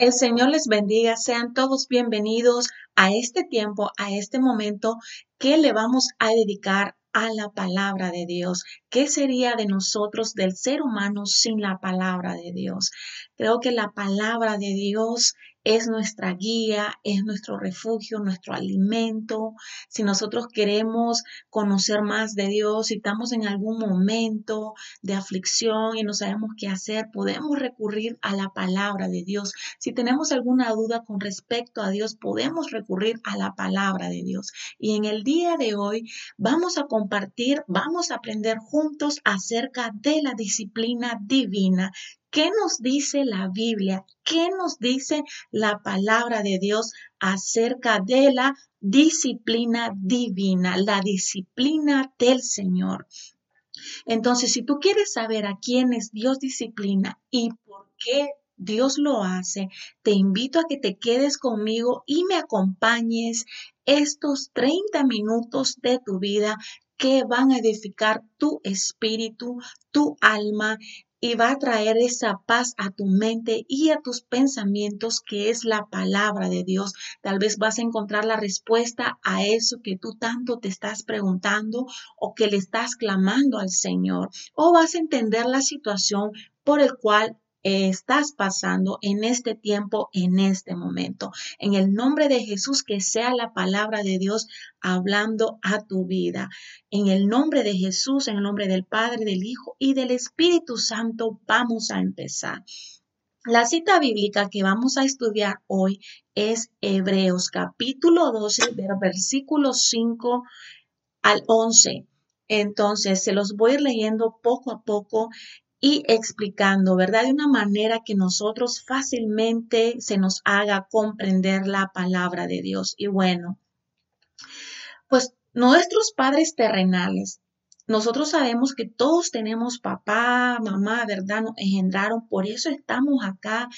El Señor les bendiga, sean todos bienvenidos a este tiempo, a este momento que le vamos a dedicar a la palabra de Dios. ¿Qué sería de nosotros, del ser humano, sin la palabra de Dios? Creo que la palabra de Dios es nuestra guía, es nuestro refugio, nuestro alimento. Si nosotros queremos conocer más de Dios, si estamos en algún momento de aflicción y no sabemos qué hacer, podemos recurrir a la palabra de Dios. Si tenemos alguna duda con respecto a Dios, podemos recurrir a la palabra de Dios. Y en el día de hoy vamos a compartir, vamos a aprender juntos acerca de la disciplina divina ¿Qué nos dice la Biblia? ¿Qué nos dice la palabra de Dios acerca de la disciplina divina, la disciplina del Señor? Entonces, si tú quieres saber a quién es Dios disciplina y por qué Dios lo hace, te invito a que te quedes conmigo y me acompañes estos 30 minutos de tu vida que van a edificar tu espíritu, tu alma y va a traer esa paz a tu mente y a tus pensamientos que es la palabra de Dios. Tal vez vas a encontrar la respuesta a eso que tú tanto te estás preguntando o que le estás clamando al Señor o vas a entender la situación por el cual estás pasando en este tiempo, en este momento. En el nombre de Jesús, que sea la palabra de Dios hablando a tu vida. En el nombre de Jesús, en el nombre del Padre, del Hijo y del Espíritu Santo, vamos a empezar. La cita bíblica que vamos a estudiar hoy es Hebreos capítulo 12, versículo 5 al 11. Entonces, se los voy leyendo poco a poco y explicando, ¿verdad? De una manera que nosotros fácilmente se nos haga comprender la palabra de Dios. Y bueno, pues nuestros padres terrenales, nosotros sabemos que todos tenemos papá, mamá, ¿verdad? Nos engendraron, por eso estamos acá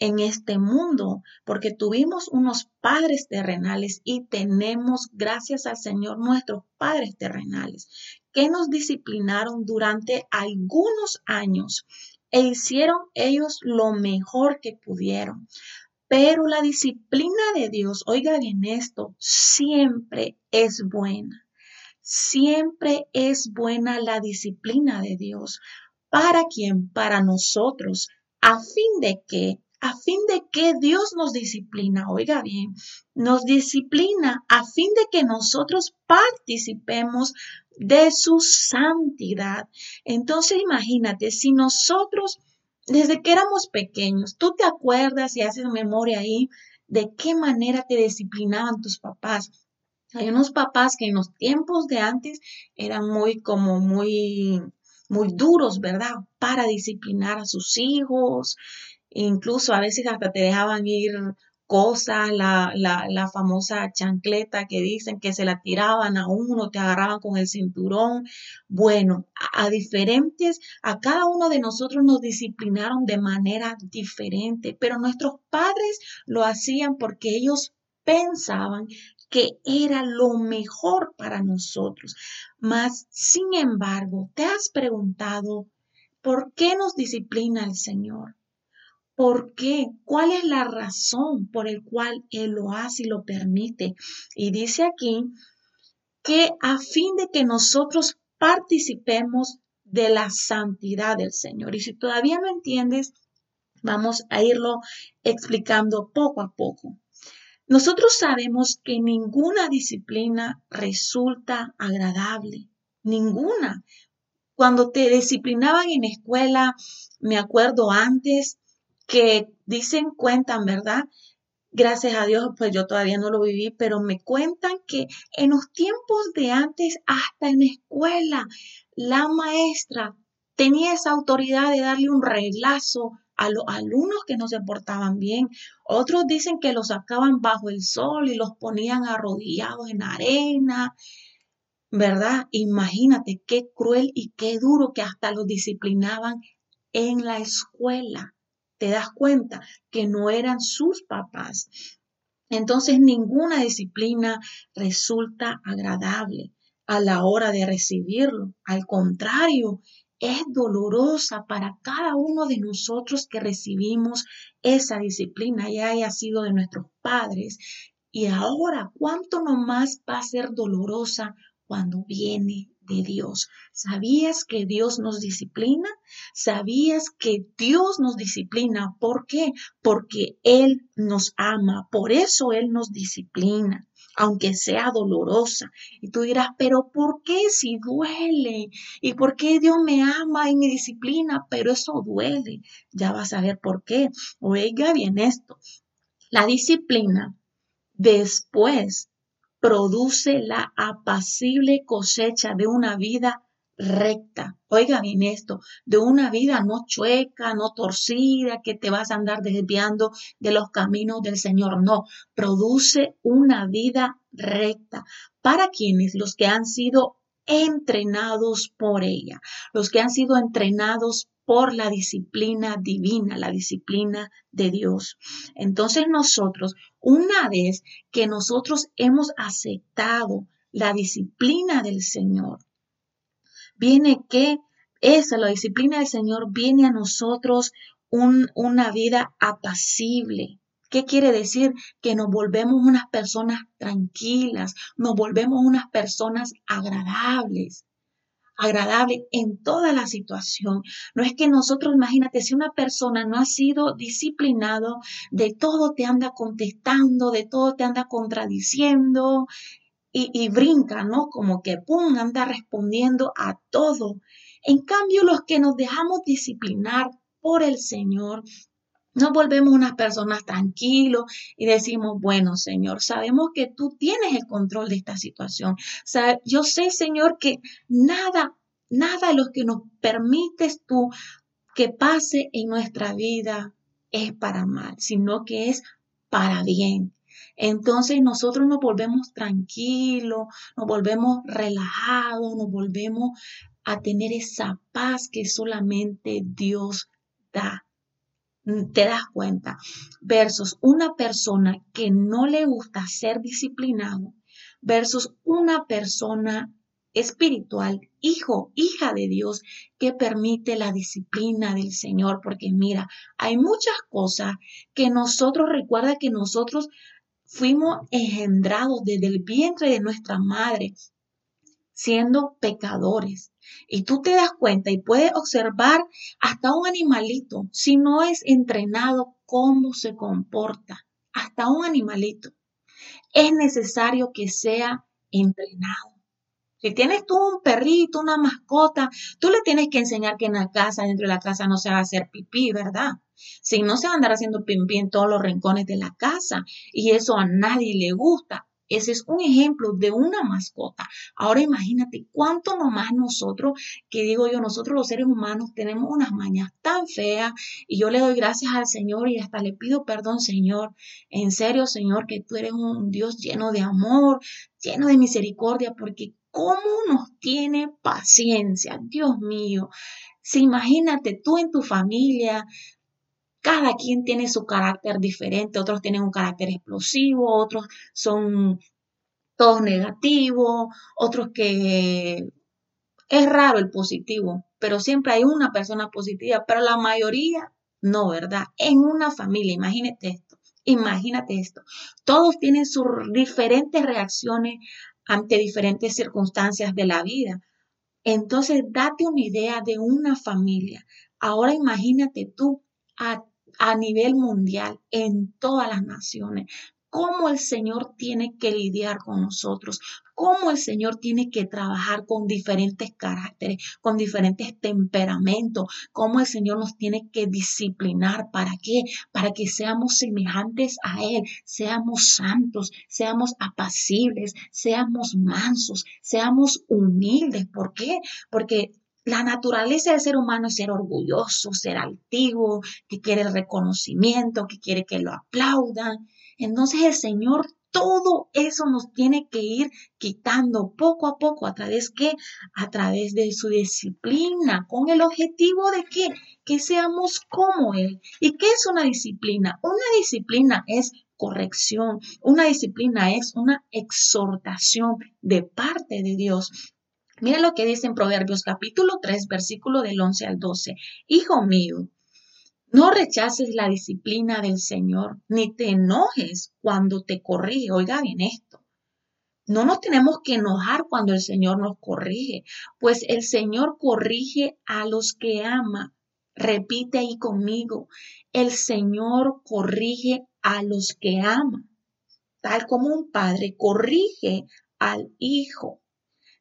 en este mundo, porque tuvimos unos padres terrenales y tenemos, gracias al Señor, nuestros padres terrenales, que nos disciplinaron durante algunos años e hicieron ellos lo mejor que pudieron. Pero la disciplina de Dios, oiga bien esto, siempre es buena. Siempre es buena la disciplina de Dios. ¿Para quién? Para nosotros, a fin de que a fin de que Dios nos disciplina, oiga bien, nos disciplina a fin de que nosotros participemos de su santidad. Entonces imagínate, si nosotros, desde que éramos pequeños, tú te acuerdas y haces memoria ahí de qué manera te disciplinaban tus papás. Hay unos papás que en los tiempos de antes eran muy como muy muy duros, ¿verdad? Para disciplinar a sus hijos Incluso a veces hasta te dejaban ir cosas, la, la, famosa chancleta que dicen que se la tiraban a uno, te agarraban con el cinturón. Bueno, a, a, diferentes, a cada uno de nosotros nos disciplinaron de manera diferente, pero nuestros padres lo hacían porque ellos pensaban que era lo mejor para nosotros. Mas, sin embargo, ¿te has preguntado por qué nos disciplina el Señor? ¿Por qué? ¿Cuál es la razón por el cual Él lo hace y lo permite? Y dice aquí que a fin de que nosotros participemos de la santidad del Señor. Y si todavía no entiendes, vamos a irlo explicando poco a poco. Nosotros sabemos que ninguna disciplina resulta agradable, ninguna. Cuando te disciplinaban en escuela, me acuerdo antes, que dicen, cuentan, ¿verdad? Gracias a Dios, pues yo todavía no lo viví, pero me cuentan que en los tiempos de antes, hasta en escuela, la maestra tenía esa autoridad de darle un reglazo a los alumnos que no se portaban bien. Otros dicen que los sacaban bajo el sol y los ponían arrodillados en arena. ¿Verdad? Imagínate qué cruel y qué duro que hasta los disciplinaban en la escuela te das cuenta que no eran sus papás. Entonces ninguna disciplina resulta agradable a la hora de recibirlo. Al contrario, es dolorosa para cada uno de nosotros que recibimos esa disciplina, ya haya sido de nuestros padres. Y ahora, ¿cuánto nomás va a ser dolorosa cuando viene de Dios. ¿Sabías que Dios nos disciplina? ¿Sabías que Dios nos disciplina? ¿Por qué? Porque Él nos ama, por eso Él nos disciplina aunque sea dolorosa. Y tú dirás, pero ¿por qué si duele? ¿Y por qué Dios me ama y me disciplina? Pero eso duele. Ya vas a ver por qué. Oiga bien esto. La disciplina después produce la apacible cosecha de una vida recta. Oiga bien esto, de una vida no chueca, no torcida, que te vas a andar desviando de los caminos del Señor. No, produce una vida recta. ¿Para quienes? Los que han sido entrenados por ella, los que han sido entrenados por la disciplina divina, la disciplina de Dios. Entonces nosotros, una vez que nosotros hemos aceptado la disciplina del Señor, viene que esa, la disciplina del Señor, viene a nosotros una vida apacible. ¿Qué quiere decir? Que nos volvemos unas personas tranquilas, nos volvemos unas personas agradables agradable en toda la situación. No es que nosotros, imagínate, si una persona no ha sido disciplinado, de todo te anda contestando, de todo te anda contradiciendo y, y brinca, ¿no? Como que, ¡pum!, anda respondiendo a todo. En cambio, los que nos dejamos disciplinar por el Señor, nos volvemos unas personas tranquilos y decimos, bueno, Señor, sabemos que tú tienes el control de esta situación. yo sé, Señor, que nada, nada de lo que nos permites tú que pase en nuestra vida es para mal, sino que es para bien. Entonces nosotros nos volvemos tranquilos, nos volvemos relajados, nos volvemos a tener esa paz que solamente Dios da. Mm, te das cuenta, versus una persona que no le gusta ser disciplinado, versus una persona espiritual, hijo, hija de Dios, que permite la disciplina del Señor, porque mira, hay muchas cosas que nosotros, recuerda que nosotros fuimos engendrados desde el vientre de nuestra madre, siendo pecadores. Y tú te das cuenta y puedes observar hasta un animalito, si no es entrenado, cómo se comporta. Hasta un animalito. Es necesario que sea entrenado. Si tienes tú un perrito, una mascota, tú le tienes que enseñar que en la casa, dentro de la casa, no se va a hacer pipí, ¿verdad? Si no se va a andar haciendo pipí en todos los rincones de la casa y eso a nadie le gusta. Ese es un ejemplo de una mascota. Ahora imagínate cuánto nomás nosotros, que digo yo, nosotros los seres humanos tenemos unas mañas tan feas y yo le doy gracias al Señor y hasta le pido perdón, Señor. En serio, Señor, que tú eres un Dios lleno de amor, lleno de misericordia, porque cómo nos tiene paciencia, Dios mío. Si imagínate tú en tu familia, cada quien tiene su carácter diferente, otros tienen un carácter explosivo, otros son todos negativos, otros que es raro el positivo, pero siempre hay una persona positiva, pero la mayoría no, ¿verdad? En una familia, imagínate esto, imagínate esto. Todos tienen sus diferentes reacciones ante diferentes circunstancias de la vida. Entonces, date una idea de una familia. Ahora imagínate tú a a nivel mundial, en todas las naciones, cómo el Señor tiene que lidiar con nosotros, cómo el Señor tiene que trabajar con diferentes caracteres, con diferentes temperamentos, cómo el Señor nos tiene que disciplinar. ¿Para qué? Para que seamos semejantes a Él, seamos santos, seamos apacibles, seamos mansos, seamos humildes. ¿Por qué? Porque la naturaleza del ser humano es ser orgulloso, ser altivo, que quiere el reconocimiento, que quiere que lo aplaudan. Entonces el Señor todo eso nos tiene que ir quitando poco a poco a través que a través de su disciplina con el objetivo de que que seamos como él. ¿Y qué es una disciplina? Una disciplina es corrección, una disciplina es una exhortación de parte de Dios Mira lo que dice en Proverbios capítulo 3, versículo del 11 al 12. Hijo mío, no rechaces la disciplina del Señor, ni te enojes cuando te corrige. Oiga bien esto. No nos tenemos que enojar cuando el Señor nos corrige, pues el Señor corrige a los que ama. Repite ahí conmigo, el Señor corrige a los que ama, tal como un padre corrige al hijo.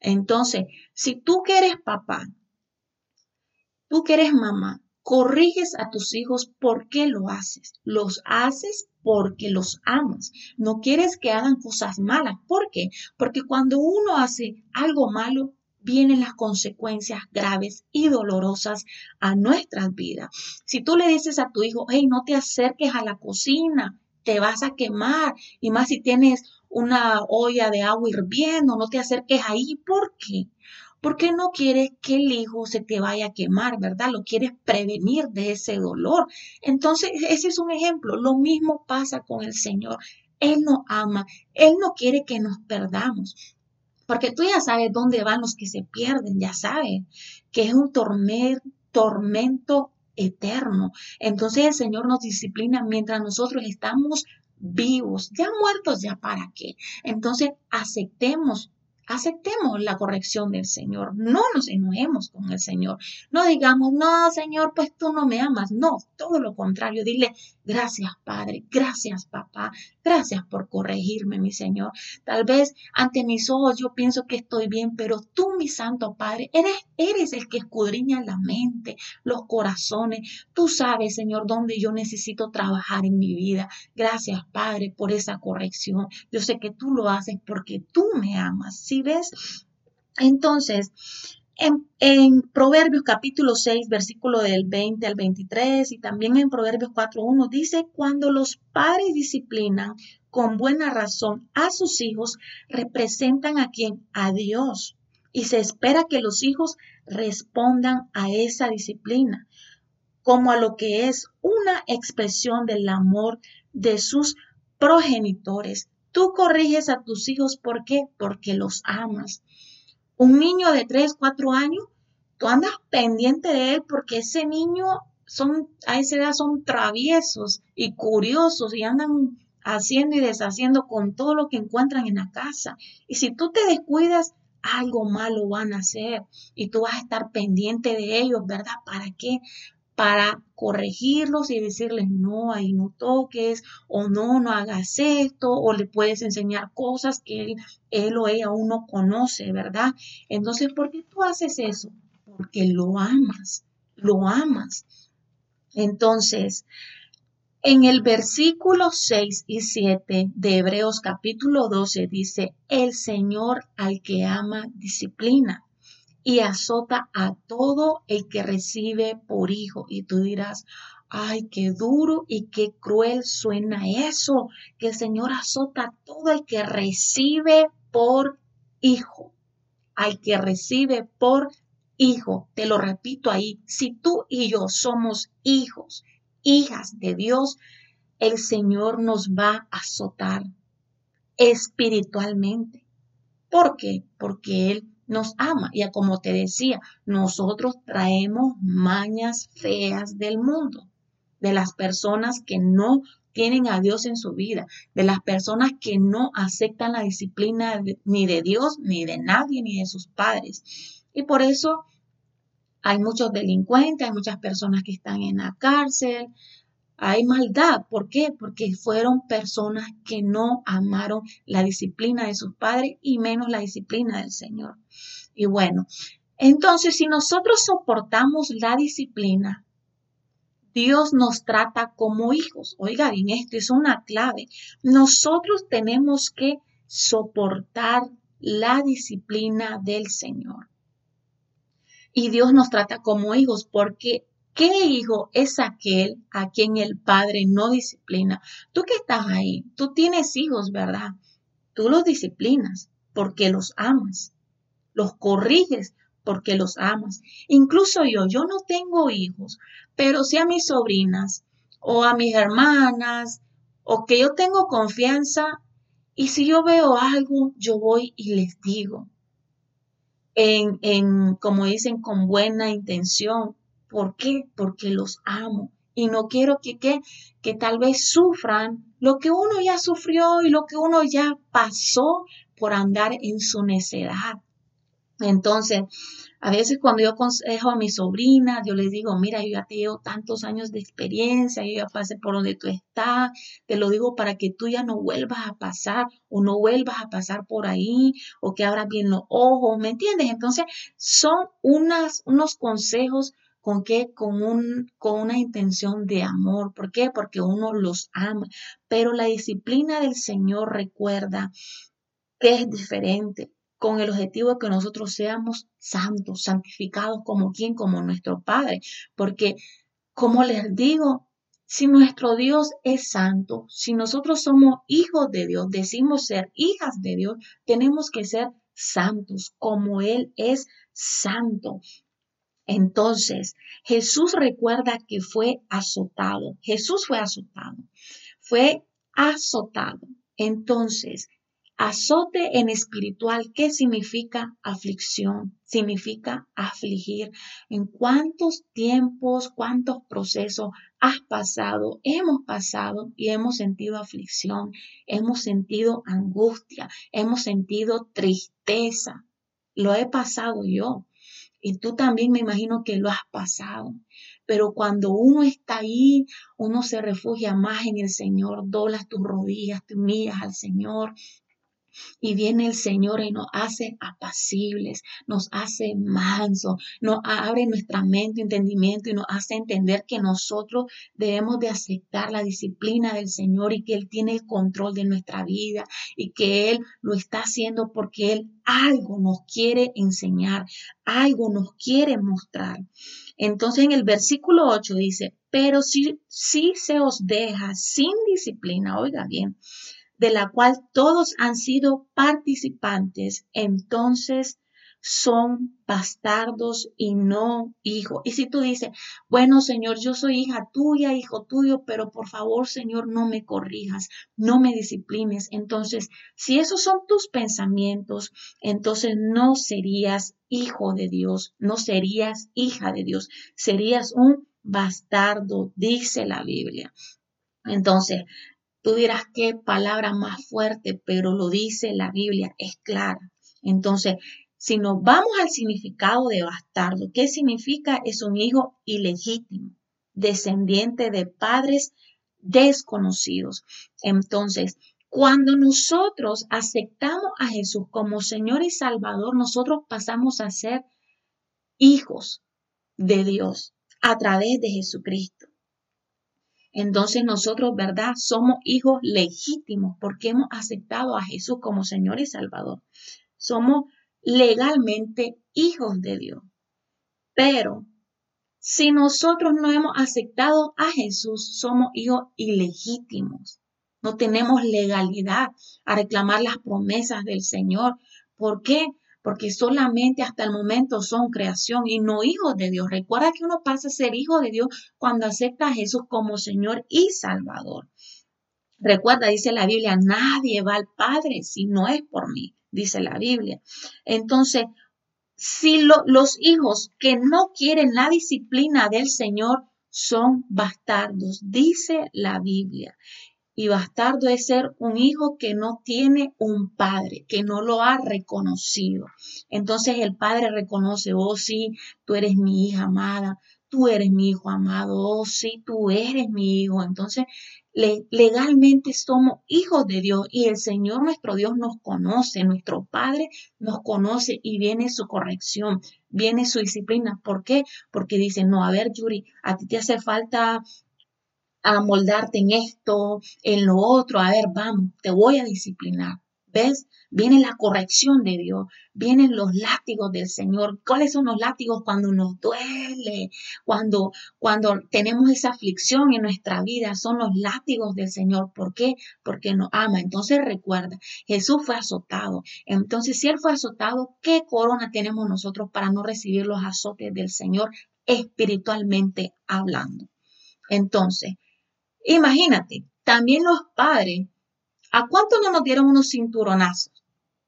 Entonces, si tú que eres papá, tú que eres mamá, corriges a tus hijos, ¿por qué lo haces? Los haces porque los amas. No quieres que hagan cosas malas. ¿Por qué? Porque cuando uno hace algo malo, vienen las consecuencias graves y dolorosas a nuestras vidas. Si tú le dices a tu hijo, hey, no te acerques a la cocina, te vas a quemar, y más si tienes una olla de agua hirviendo, no te acerques ahí, ¿por qué? porque no quieres que el hijo se te vaya a quemar, ¿verdad? Lo quieres prevenir de ese dolor. Entonces, ese es un ejemplo. Lo mismo pasa con el Señor. Él nos ama, Él no quiere que nos perdamos. Porque tú ya sabes dónde van los que se pierden, ya sabes que es un tormento eterno. Entonces el Señor nos disciplina mientras nosotros estamos vivos, ya muertos, ya para qué. Entonces aceptemos aceptemos la corrección del Señor, no nos enojemos con el Señor, no digamos, no, Señor, pues tú no me amas, no, todo lo contrario, dile, gracias Padre, gracias papá, gracias por corregirme, mi Señor. Tal vez ante mis ojos yo pienso que estoy bien, pero tú, mi Santo Padre, eres, eres el que escudriña la mente, los corazones, tú sabes, Señor, dónde yo necesito trabajar en mi vida. Gracias, Padre, por esa corrección. Yo sé que tú lo haces porque tú me amas. ¿Sí ves? Entonces, en, Proverbios capítulo 6, versículo del 20 al 23 y también en Proverbios 4.1 dice, cuando los padres disciplinan con buena razón a sus hijos, representan a quien? A Dios. Y se espera que los hijos respondan a esa disciplina como a lo que es una expresión del amor de sus progenitores. Tú corriges a tus hijos, ¿por qué? Porque los amas. Un niño de 3, 4 años, tú andas pendiente de él porque ese niño son, a esa edad son traviesos y curiosos y andan haciendo y deshaciendo con todo lo que encuentran en la casa. Y si tú te descuidas, algo malo van a hacer y tú vas a estar pendiente de ellos, ¿verdad? ¿Para qué? Para corregirlos y decirles no, ahí no toques o no, no hagas esto o le puedes enseñar cosas que él, él o ella aún no conoce, ¿verdad? Entonces, ¿por qué tú haces eso? Porque lo amas, lo amas. Entonces, en el versículo 6 y 7 de Hebreos capítulo 12 dice, el Señor al que ama disciplina y azota a todo el que recibe por hijo. Y tú dirás, ay, qué duro y qué cruel suena eso, que el Señor azota a todo el que recibe por hijo, al que recibe por hijo. Te lo repito ahí, si tú y yo somos hijos, hijas de Dios, el Señor nos va a azotar espiritualmente. ¿Por qué? Porque Él nos ama. Y como te decía, nosotros traemos mañas feas del mundo, de las personas que no tienen a Dios en su vida, de las personas que no aceptan la disciplina ni de Dios, ni de nadie, ni de sus padres. Y por eso hay muchos delincuentes, hay muchas personas que están en la cárcel, hay maldad. ¿Por qué? Porque fueron personas que no amaron la disciplina de sus padres y menos la disciplina del Señor. Y bueno, entonces si nosotros soportamos la disciplina, Dios nos trata como hijos. Oiga bien, esto es una clave. Nosotros tenemos que soportar la disciplina del Señor. Y Dios nos trata como hijos porque ¿Qué hijo es aquel a quien el padre no disciplina? Tú que estás ahí, tú tienes hijos, ¿verdad? Tú los disciplinas porque los amas, los corriges porque los amas. Incluso yo, yo no tengo hijos, pero sí a mis sobrinas o a mis hermanas o que yo tengo confianza y si yo veo algo, yo voy y les digo. en, en, como dicen, con buena intención. ¿Por qué? Porque los amo y no quiero que, que, que tal vez sufran lo que uno ya sufrió y lo que uno ya pasó por andar en su necedad. Entonces, a veces cuando yo aconsejo a mi sobrina, yo les digo, mira, yo ya te llevo tantos años de experiencia, yo ya pasé por donde tú estás, te lo digo para que tú ya no vuelvas a pasar o no vuelvas a pasar por ahí o que abras bien los ojos, ¿me entiendes? Entonces, son unas, unos consejos con qué, con un, con una intención de amor. ¿Por qué? Porque uno los ama. Pero la disciplina del Señor recuerda que es diferente con el objetivo de que nosotros seamos santos, santificados como quien, como nuestro Padre. Porque, como les digo, si nuestro Dios es santo, si nosotros somos hijos de Dios, decimos ser hijas de Dios, tenemos que ser santos como Él es santo. Entonces, Jesús recuerda que fue azotado. Jesús fue azotado. Fue azotado. Entonces, Azote en espiritual, ¿qué significa aflicción? Significa afligir. ¿En cuántos tiempos, cuántos procesos has pasado, hemos pasado y hemos sentido aflicción, hemos sentido angustia, hemos sentido tristeza? Lo he pasado yo. Y tú también me imagino que lo has pasado. Pero cuando uno está ahí, uno se refugia más en el Señor, doblas tus rodillas, te humillas al Señor, y viene el Señor y nos hace apacibles, nos hace mansos, nos abre nuestra mente, entendimiento y nos hace entender que nosotros debemos de aceptar la disciplina del Señor y que Él tiene el control de nuestra vida y que Él lo está haciendo porque Él algo nos quiere enseñar, algo nos quiere mostrar. Entonces en el versículo 8 dice, pero si, si se os deja sin disciplina, oiga bien, de la cual todos han sido participantes, entonces son bastardos y no hijos. Y si tú dices, bueno, Señor, yo soy hija tuya, hijo tuyo, pero por favor, Señor, no me corrijas, no me disciplines. Entonces, si esos son tus pensamientos, entonces no serías hijo de Dios, no serías hija de Dios, serías un bastardo, dice la Biblia. Entonces, Tú dirás qué palabra más fuerte, pero lo dice la Biblia, es clara. Entonces, si nos vamos al significado de bastardo, ¿qué significa? Es un hijo ilegítimo, descendiente de padres desconocidos. Entonces, cuando nosotros aceptamos a Jesús como Señor y Salvador, nosotros pasamos a ser hijos de Dios a través de Jesucristo. Entonces nosotros, ¿verdad? Somos hijos legítimos porque hemos aceptado a Jesús como Señor y Salvador. Somos legalmente hijos de Dios. Pero si nosotros no hemos aceptado a Jesús, somos hijos ilegítimos. No tenemos legalidad a reclamar las promesas del Señor. ¿Por qué? Porque solamente hasta el momento son creación y no hijos de Dios. Recuerda que uno pasa a ser hijo de Dios cuando acepta a Jesús como Señor y Salvador. Recuerda, dice la Biblia, nadie va al Padre si no es por mí, dice la Biblia. Entonces, si los hijos que no quieren la disciplina del Señor son bastardos, dice la Biblia. Y bastardo es ser un hijo que no tiene un padre, que no lo ha reconocido. Entonces el padre reconoce, oh sí, tú eres mi hija amada, tú eres mi hijo amado, oh sí, tú eres mi hijo. Entonces legalmente somos hijos de Dios y el Señor nuestro Dios nos conoce, nuestro Padre nos conoce y viene su corrección, viene su disciplina. ¿Por qué? Porque dice, no, a ver, Yuri, a ti te hace falta a moldarte en esto, en lo otro. A ver, vamos, te voy a disciplinar. ¿Ves? Viene la corrección de Dios, vienen los látigos del Señor. ¿Cuáles son los látigos cuando nos duele? Cuando, cuando tenemos esa aflicción en nuestra vida, son los látigos del Señor. ¿Por qué? Porque nos ama. Entonces recuerda, Jesús fue azotado. Entonces, si Él fue azotado, ¿qué corona tenemos nosotros para no recibir los azotes del Señor espiritualmente hablando? Entonces, Imagínate, también los padres, ¿a cuánto no nos dieron unos cinturonazos?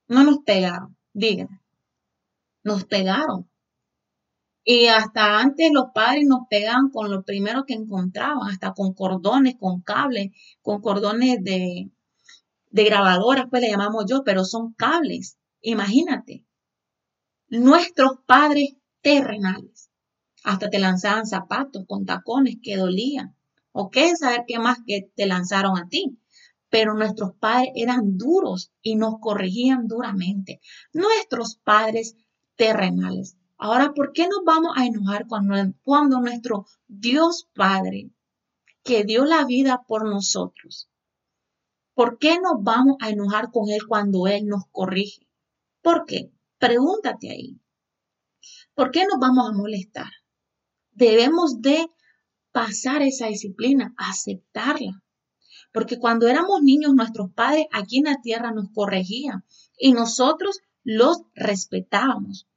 No nos pegaron, díganme. nos pegaron. Y hasta antes los padres nos pegaban con lo primero que encontraban, hasta con cordones, con cables, con cordones de, de grabadoras, pues le llamamos yo, pero son cables. Imagínate. Nuestros padres terrenales. Hasta te lanzaban zapatos con tacones que dolían. ¿O qué saber qué más que te lanzaron a ti? Pero nuestros padres eran duros y nos corregían duramente. Nuestros padres terrenales. Ahora, ¿por qué nos vamos a enojar cuando, cuando nuestro Dios Padre, que dio la vida por nosotros, ¿por qué nos vamos a enojar con Él cuando Él nos corrige? ¿Por qué? Pregúntate ahí. ¿Por qué nos vamos a molestar? Debemos de pasar esa disciplina, aceptarla. Porque cuando éramos niños, nuestros padres aquí en la tierra nos corregían y nosotros los respetábamos.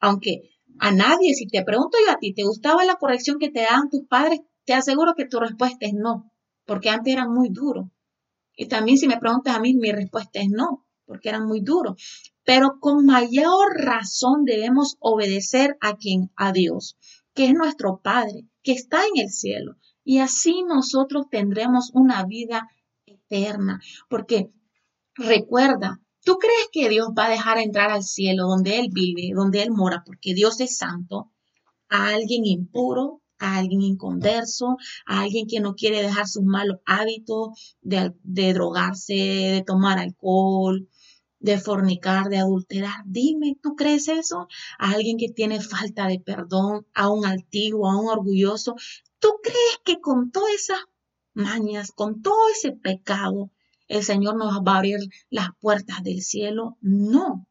Aunque a nadie, si te pregunto yo a ti, ¿te gustaba la corrección que te daban tus padres? Te aseguro que tu respuesta es no, porque antes eran muy duros. Y también si me preguntas a mí, mi respuesta es no, porque eran muy duros. Pero con mayor razón debemos obedecer a quien, a Dios, que es nuestro Padre, que está en el cielo. Y así nosotros tendremos una vida eterna, porque recuerda, ¿Tú crees que Dios va a dejar entrar al cielo donde Él vive, donde Él mora, porque Dios es santo, a alguien impuro, a alguien inconverso, a alguien que no quiere dejar sus malos hábitos de, de drogarse, de tomar alcohol, de fornicar, de adulterar. Dime, ¿tú crees eso? A alguien que tiene falta de perdón, a un altivo, a un orgulloso. ¿Tú crees que con todas esas mañas, con todo ese pecado, el Señor nos va a abrir las puertas del cielo. No,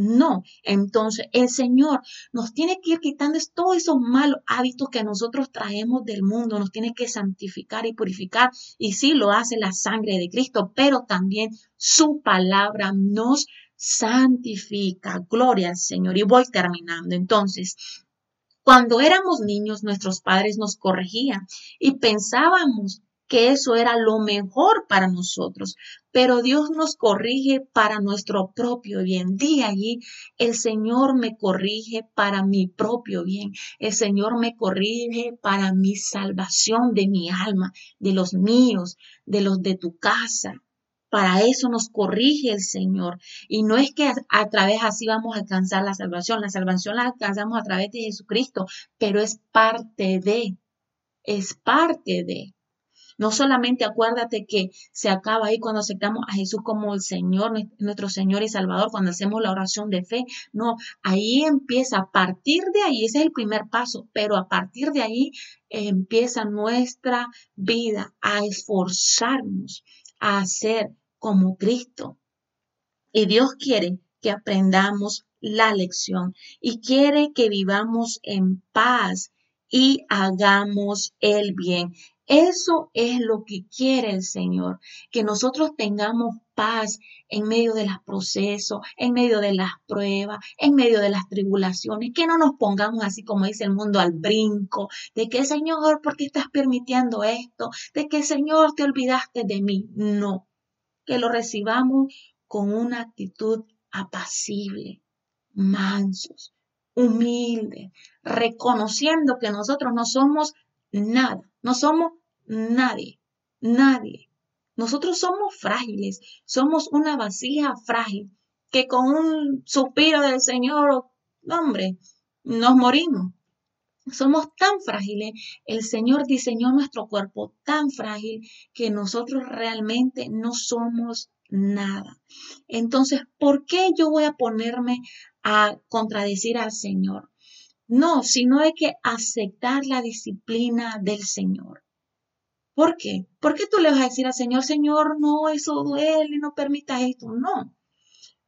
no. Entonces, el Señor nos tiene que ir quitando todos esos malos hábitos que nosotros traemos del mundo. Nos tiene que santificar y purificar. Y sí, lo hace la sangre de Cristo, pero también su palabra nos santifica. Gloria al Señor. Y voy terminando. Entonces, cuando éramos niños, nuestros padres nos corregían y pensábamos que eso era lo mejor para nosotros, pero Dios nos corrige para nuestro propio bien. Di allí, el Señor me corrige para mi propio bien. El Señor me corrige para mi salvación de mi alma, de los míos, de los de tu casa. Para eso nos corrige el Señor. Y no es que a, a, través así vamos a alcanzar la salvación. La salvación la alcanzamos a través de Jesucristo, pero es parte de, es parte de. No solamente acuérdate que se acaba ahí cuando aceptamos a Jesús como el Señor, nuestro Señor y Salvador, cuando hacemos la oración de fe. No, ahí empieza, a partir de ahí, ese es el primer paso, pero a partir de ahí empieza nuestra vida a esforzarnos a hacer como Cristo. Y Dios quiere que aprendamos la lección y quiere que vivamos en paz y hagamos el bien. Eso es lo que quiere el Señor, que nosotros tengamos paz en medio de los procesos, en medio de las pruebas, en medio de las tribulaciones, que no nos pongamos así como dice el mundo al brinco, de que Señor, ¿por qué estás permitiendo esto? De que Señor, te olvidaste de mí. No, que lo recibamos con una actitud apacible, mansos, humildes, reconociendo que nosotros no somos nada, no somos Nadie, nadie. Nosotros somos frágiles, somos una vasija frágil que con un suspiro del Señor, hombre, nos morimos. Somos tan frágiles, el Señor diseñó nuestro cuerpo tan frágil que nosotros realmente no somos nada. Entonces, ¿por qué yo voy a ponerme a contradecir al Señor? No, sino hay que aceptar la disciplina del Señor. ¿Por qué? ¿Por qué tú le vas a decir al Señor, Señor, no, eso duele, no permitas esto? No.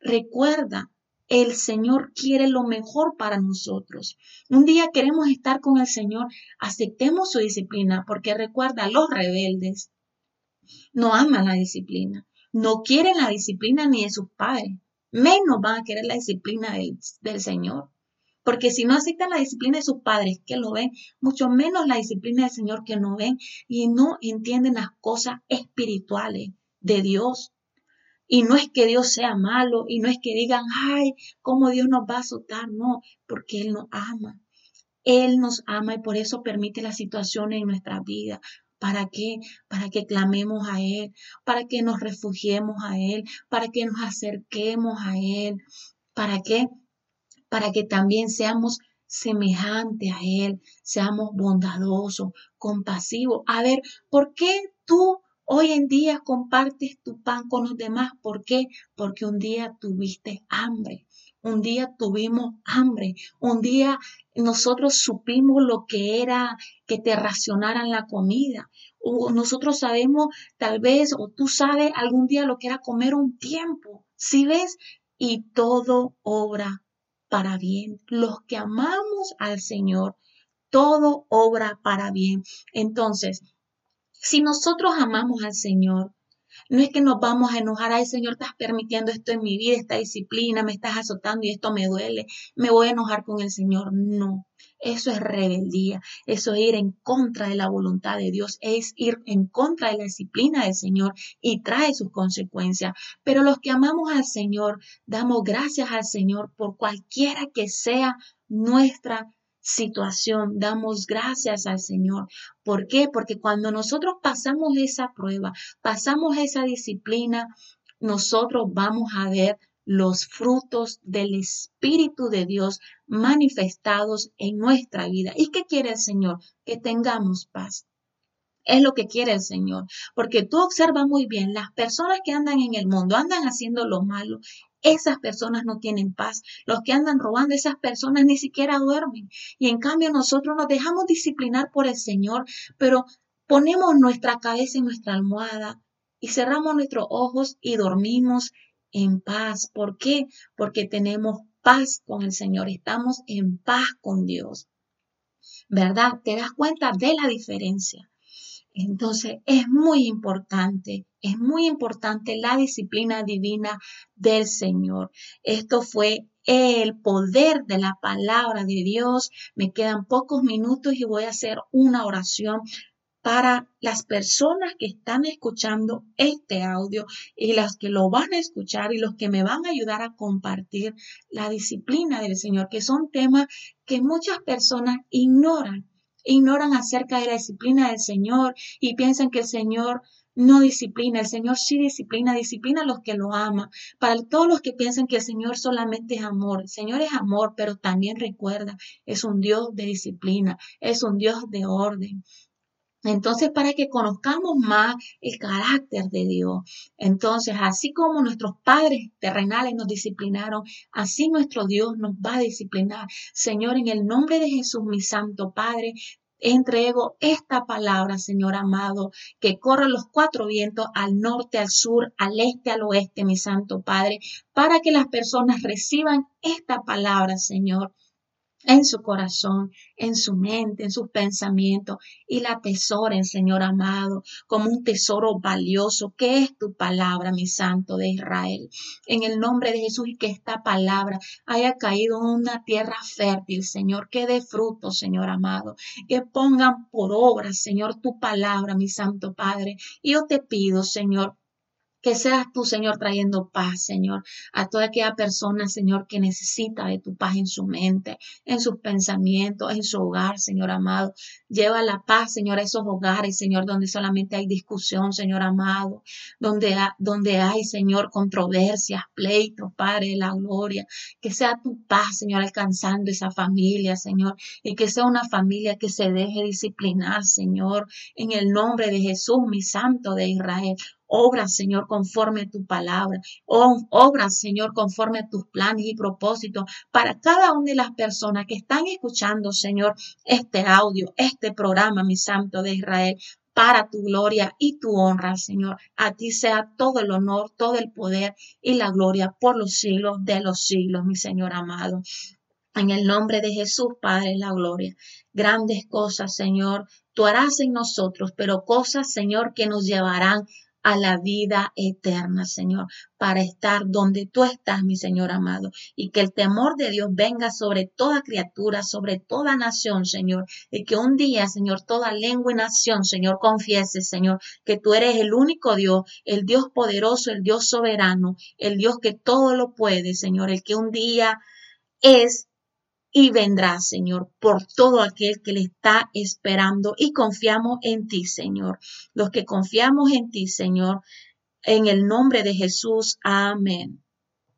Recuerda, el Señor quiere lo mejor para nosotros. Un día queremos estar con el Señor, aceptemos su disciplina, porque recuerda, los rebeldes no aman la disciplina, no quieren la disciplina ni de sus padres, menos van a querer la disciplina del, del Señor. Porque si no aceptan la disciplina de sus padres que lo ven, mucho menos la disciplina del Señor que no ven y no entienden las cosas espirituales de Dios. Y no es que Dios sea malo y no es que digan, ay, cómo Dios nos va a azotar, no, porque Él nos ama. Él nos ama y por eso permite las situaciones en nuestra vida. ¿Para qué? Para que clamemos a Él, para que nos refugiemos a Él, para que nos acerquemos a Él. ¿Para qué? Para que también seamos semejantes a Él, seamos bondadosos, compasivos. A ver, ¿por qué tú Hoy en día compartes tu pan con los demás. ¿Por qué? Porque un día tuviste hambre. Un día tuvimos hambre. Un día nosotros supimos lo que era que te racionaran la comida. O nosotros sabemos, tal vez, o tú sabes algún día lo que era comer un tiempo. ¿Sí ves? Y todo obra para bien. Los que amamos al Señor, todo obra para bien. Entonces, si nosotros amamos al Señor, no es que nos vamos a enojar, ay Señor, estás permitiendo esto en mi vida, esta disciplina, me estás azotando y esto me duele, me voy a enojar con el Señor. No, eso es rebeldía, eso es ir en contra de la voluntad de Dios, es ir en contra de la disciplina del Señor y trae sus consecuencias. Pero los que amamos al Señor, damos gracias al Señor por cualquiera que sea nuestra situación, damos gracias al Señor. ¿Por qué? Porque cuando nosotros pasamos esa prueba, pasamos esa disciplina, nosotros vamos a ver los frutos del Espíritu de Dios manifestados en nuestra vida. ¿Y qué quiere el Señor? Que tengamos paz. Es lo que quiere el Señor, porque tú observas muy bien, las personas que andan en el mundo andan haciendo lo malo esas personas no tienen paz. Los que andan robando, esas personas ni siquiera duermen. Y en cambio nosotros nos dejamos disciplinar por el Señor, pero ponemos nuestra cabeza en nuestra almohada y cerramos nuestros ojos y dormimos en paz. ¿Por qué? Porque tenemos paz con el Señor, estamos en paz con Dios. ¿Verdad? ¿Te das cuenta de la diferencia? Entonces es muy importante, es muy importante la disciplina divina del Señor. Esto fue el poder de la palabra de Dios. Me quedan pocos minutos y voy a hacer una oración para las personas que están escuchando este audio y las que lo van a escuchar y los que me van a ayudar a compartir la disciplina del Señor, que son temas que muchas personas ignoran ignoran acerca de la disciplina del Señor y piensan que el Señor no disciplina, el Señor sí disciplina, disciplina a los que lo aman. Para todos los que piensan que el Señor solamente es amor, el Señor es amor, pero también recuerda, es un Dios de disciplina, es un Dios de orden. Entonces, para que conozcamos más el carácter de Dios. Entonces, así como nuestros padres terrenales nos disciplinaron, así nuestro Dios nos va a disciplinar. Señor, en el nombre de Jesús, mi Santo Padre, entrego esta palabra, Señor amado, que corra los cuatro vientos al norte, al sur, al este, al oeste, mi Santo Padre, para que las personas reciban esta palabra, Señor en su corazón, en su mente, en sus pensamientos y la atesoren, Señor amado, como un tesoro valioso que es tu palabra, mi santo de Israel. En el nombre de Jesús y que esta palabra haya caído en una tierra fértil, Señor, que dé fruto, Señor amado, que pongan por obra, Señor, tu palabra, mi santo Padre. Y yo te pido, Señor, que seas tú, Señor, trayendo paz, Señor, a toda aquella persona, Señor, que necesita de tu paz en su mente, en sus pensamientos, en su hogar, Señor amado. Lleva la paz, Señor, a esos hogares, Señor, donde solamente hay discusión, Señor amado, donde, donde hay, Señor, controversias, pleitos, Padre de la gloria. Que sea tu paz, Señor, alcanzando esa familia, Señor, y que sea una familia que se deje disciplinar, Señor, en el nombre de Jesús, mi Santo de Israel. Obra, Señor, conforme a tu palabra. Obra, Señor, conforme a tus planes y propósitos para cada una de las personas que están escuchando, Señor, este audio, este programa, mi Santo de Israel para tu gloria y tu honra, Señor. A ti sea todo el honor, todo el poder y la gloria por los siglos de los siglos, mi Señor amado. En el nombre de Jesús, Padre, la gloria. Grandes cosas, Señor, tú harás en nosotros, pero cosas, Señor, que nos llevarán a la vida eterna, Señor, para estar donde tú estás, mi Señor amado, y que el temor de Dios venga sobre toda criatura, sobre toda nación, Señor, y que un día, Señor, toda lengua y nación, Señor, confiese, Señor, que tú eres el único Dios, el Dios poderoso, el Dios soberano, el Dios que todo lo puede, Señor, el que un día es y vendrá, Señor, por todo aquel que le está esperando y confiamos en ti, Señor. Los que confiamos en ti, Señor, en el nombre de Jesús. Amén.